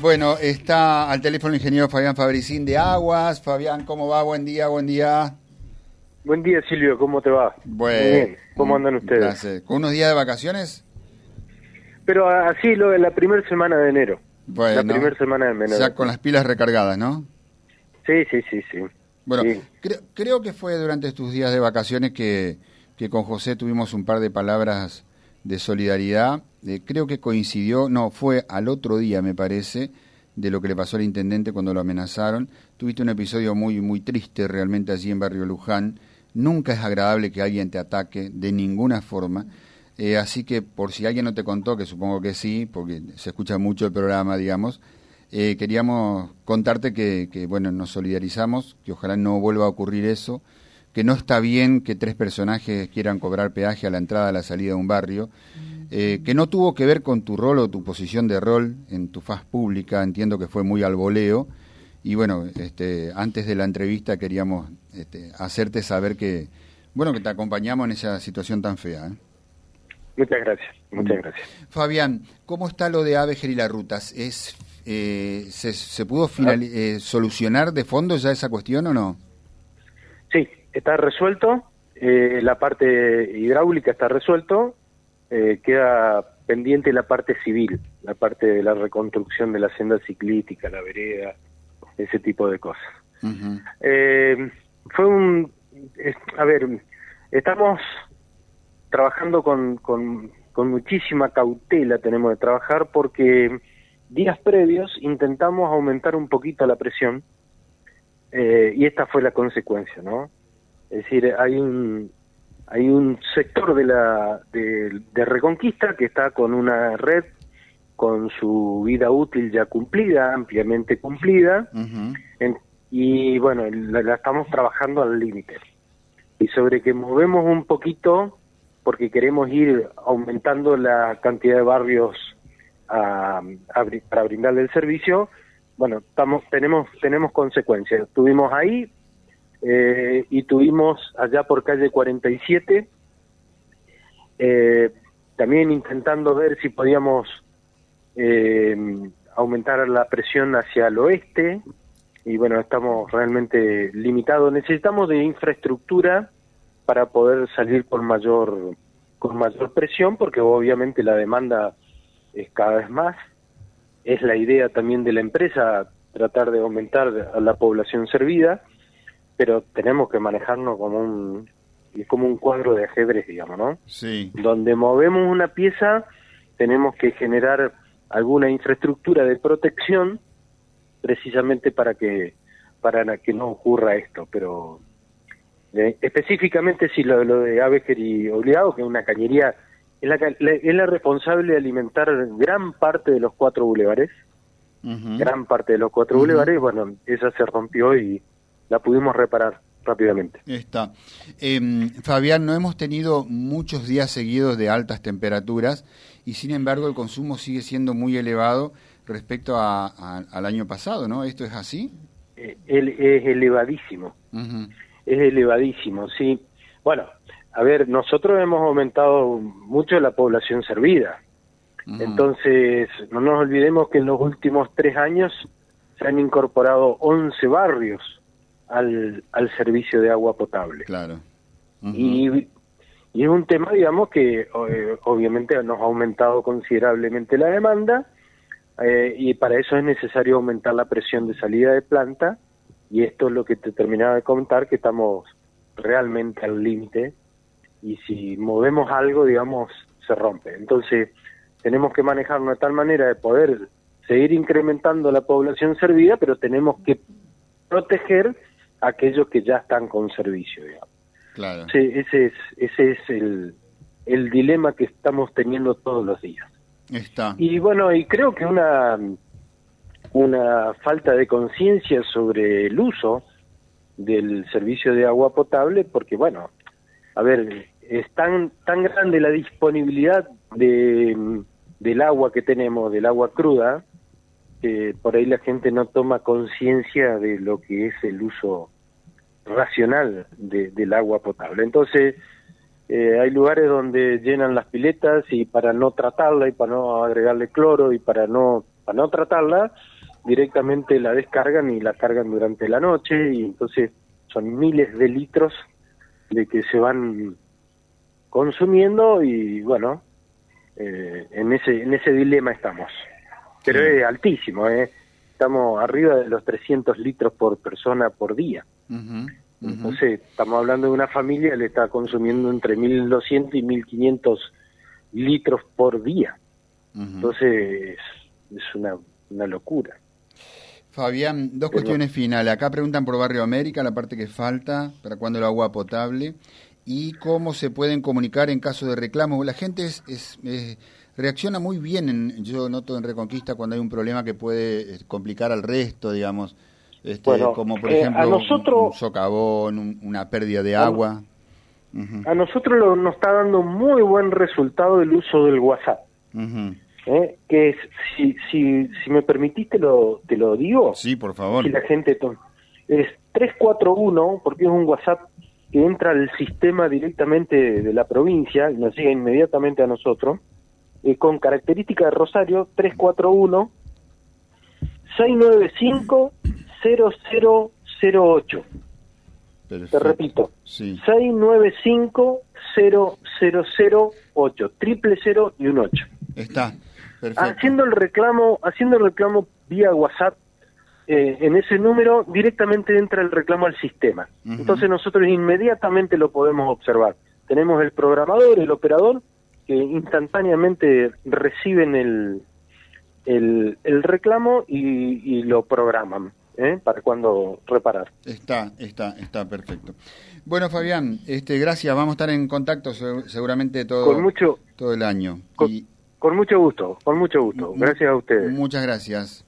Bueno, está al teléfono el ingeniero Fabián Fabricín de Aguas. Fabián, ¿cómo va? Buen día, buen día. Buen día, Silvio, ¿cómo te va? Bueno, Bien, ¿cómo andan ustedes? Gracias. ¿Con unos días de vacaciones? Pero así lo de la primera semana de enero. Bueno, la primera semana de enero. Ya con las pilas recargadas, ¿no? Sí, sí, sí, sí. Bueno, Sí. creo, creo que fue durante estos días de vacaciones que, que con José tuvimos un par de palabras de solidaridad. Eh, creo que coincidió, no, fue al otro día, me parece, de lo que le pasó al intendente cuando lo amenazaron. Tuviste un episodio muy, muy triste realmente allí en Barrio Luján. Nunca es agradable que alguien te ataque de ninguna forma. Eh, así que por si alguien no te contó, que supongo que sí, porque se escucha mucho el programa, digamos, eh, queríamos contarte que, que, bueno, nos solidarizamos, que ojalá no vuelva a ocurrir eso, que no está bien que tres personajes quieran cobrar peaje a la entrada a la salida de un barrio, eh, que no tuvo que ver con tu rol o tu posición de rol en tu faz pública, entiendo que fue muy al voleo, y bueno, este, antes de la entrevista queríamos este, hacerte saber que, bueno, que te acompañamos en esa situación tan fea. ¿eh? Muchas gracias, muchas gracias. Fabián, ¿cómo está lo de Abeger y las rutas? ¿Es, eh, se, se pudo final- eh, solucionar de fondo ya esa cuestión o no? Sí, está resuelto. eh, la parte hidráulica está resuelto. Eh, queda pendiente la parte civil, la parte de la reconstrucción de la senda ciclística, la vereda, ese tipo de cosas. Eh, fue un... es- a ver, estamos trabajando con, con, con muchísima cautela, tenemos de trabajar porque días previos intentamos aumentar un poquito la presión eh, y esta fue la consecuencia, ¿no? Es decir, hay un hay un sector de la de, de Reconquista que está con una red con su vida útil ya cumplida, ampliamente cumplida, en- y bueno, la, la estamos trabajando al límite. Y sobre que movemos un poquito, porque queremos ir aumentando la cantidad de barrios a- para brindarle el servicio, bueno, estamos, tenemos, tenemos consecuencias. Estuvimos ahí eh, y tuvimos allá por calle 47, eh, también intentando ver si podíamos eh, aumentar la presión hacia el oeste y bueno, estamos realmente limitados. Necesitamos de infraestructura para poder salir con mayor con mayor presión porque obviamente la demanda es cada vez más. Es la idea también de la empresa tratar de aumentar a la población servida, pero tenemos que manejarnos como un como un cuadro de ajedrez, digamos, ¿no? Sí. donde movemos una pieza tenemos que generar alguna infraestructura de protección precisamente para que para que no ocurra esto pero eh, específicamente si lo, lo de Abejer y Obligado que es una cañería es la, la- es la responsable de alimentar gran parte de los cuatro bulevares gran parte de los cuatro Ujú. bulevares bueno esa se rompió y la pudimos reparar rápidamente Está. Em, Fabián, no hemos tenido muchos días seguidos de altas temperaturas y sin embargo el consumo sigue siendo muy elevado respecto a- a- al año pasado, ¿no? ¿Esto es así? Eh, él es elevadísimo es elevadísimo, sí. Bueno, a ver, nosotros hemos aumentado mucho la población servida. Entonces, no nos olvidemos que en los últimos tres años se han incorporado 11 barrios al, al servicio de agua potable. Claro. Y, y es un tema, digamos, que eh, obviamente nos ha aumentado considerablemente la demanda eh, y para eso es necesario aumentar la presión de salida de planta y esto es lo que te terminaba de contar, que estamos realmente al límite y si movemos algo, digamos, se rompe. Entonces, tenemos que manejarnos de tal manera de poder seguir incrementando la población servida, pero tenemos que proteger aquellos que ya están con servicio, digamos. Claro. Sí, ese es, ese es el, el dilema que estamos teniendo todos los días. Está. Y bueno, y creo que una, una falta de conciencia sobre el uso del servicio de agua potable, porque bueno, a ver, es tan, tan grande la disponibilidad de, del agua que tenemos, del agua cruda, por ahí la gente no toma conciencia de lo que es el uso racional de- del agua potable. Entonces, eh, hay lugares donde llenan las piletas y para no tratarla y para no agregarle cloro y para no para no tratarla, directamente la descargan y la cargan durante la noche y entonces son miles de litros de que se van consumiendo y bueno, eh, en ese en ese dilema estamos. Pero es altísimo, ¿eh? estamos arriba de los 300 litros por persona por día. Entonces, estamos hablando de una familia que le está consumiendo entre 1.200 y 1.500 litros por día. Entonces, es una, una locura. Fabián, dos cuestiones finales. Acá preguntan por Barrio América, la parte que falta, para cuándo el agua potable, y cómo se pueden comunicar en caso de reclamos. La gente es, es, reacciona muy bien, en, yo noto en Reconquista, cuando hay un problema que puede eh, complicar al resto, digamos, este, como por eh, ejemplo un, socavón, una pérdida de agua. A nosotros nos está dando muy buen resultado el uso del WhatsApp. ¿eh? que es, si, si, si me permitís te lo, te lo digo. Sí, por favor. Si la gente es 341, porque es un WhatsApp que entra al sistema directamente de la provincia y nos llega inmediatamente a nosotros, eh, con característica de Rosario 341 695 0008. Te repito, sí. 695 0008, triple cero y un 8. Está. Haciendo el reclamo, haciendo el reclamo vía WhatsApp, eh, en ese número directamente entra el reclamo al sistema. Entonces nosotros inmediatamente lo podemos observar. Tenemos el programador, el operador, que instantáneamente reciben el, el, reclamo y, lo programan. ¿eh? para cuando reparar. Está, está, está perfecto. Bueno, Fabián, este, gracias. Vamos a estar en contacto seguramente todo, mucho, todo el año. Con mucho gusto, con mucho gusto. Gracias a ustedes. Muchas gracias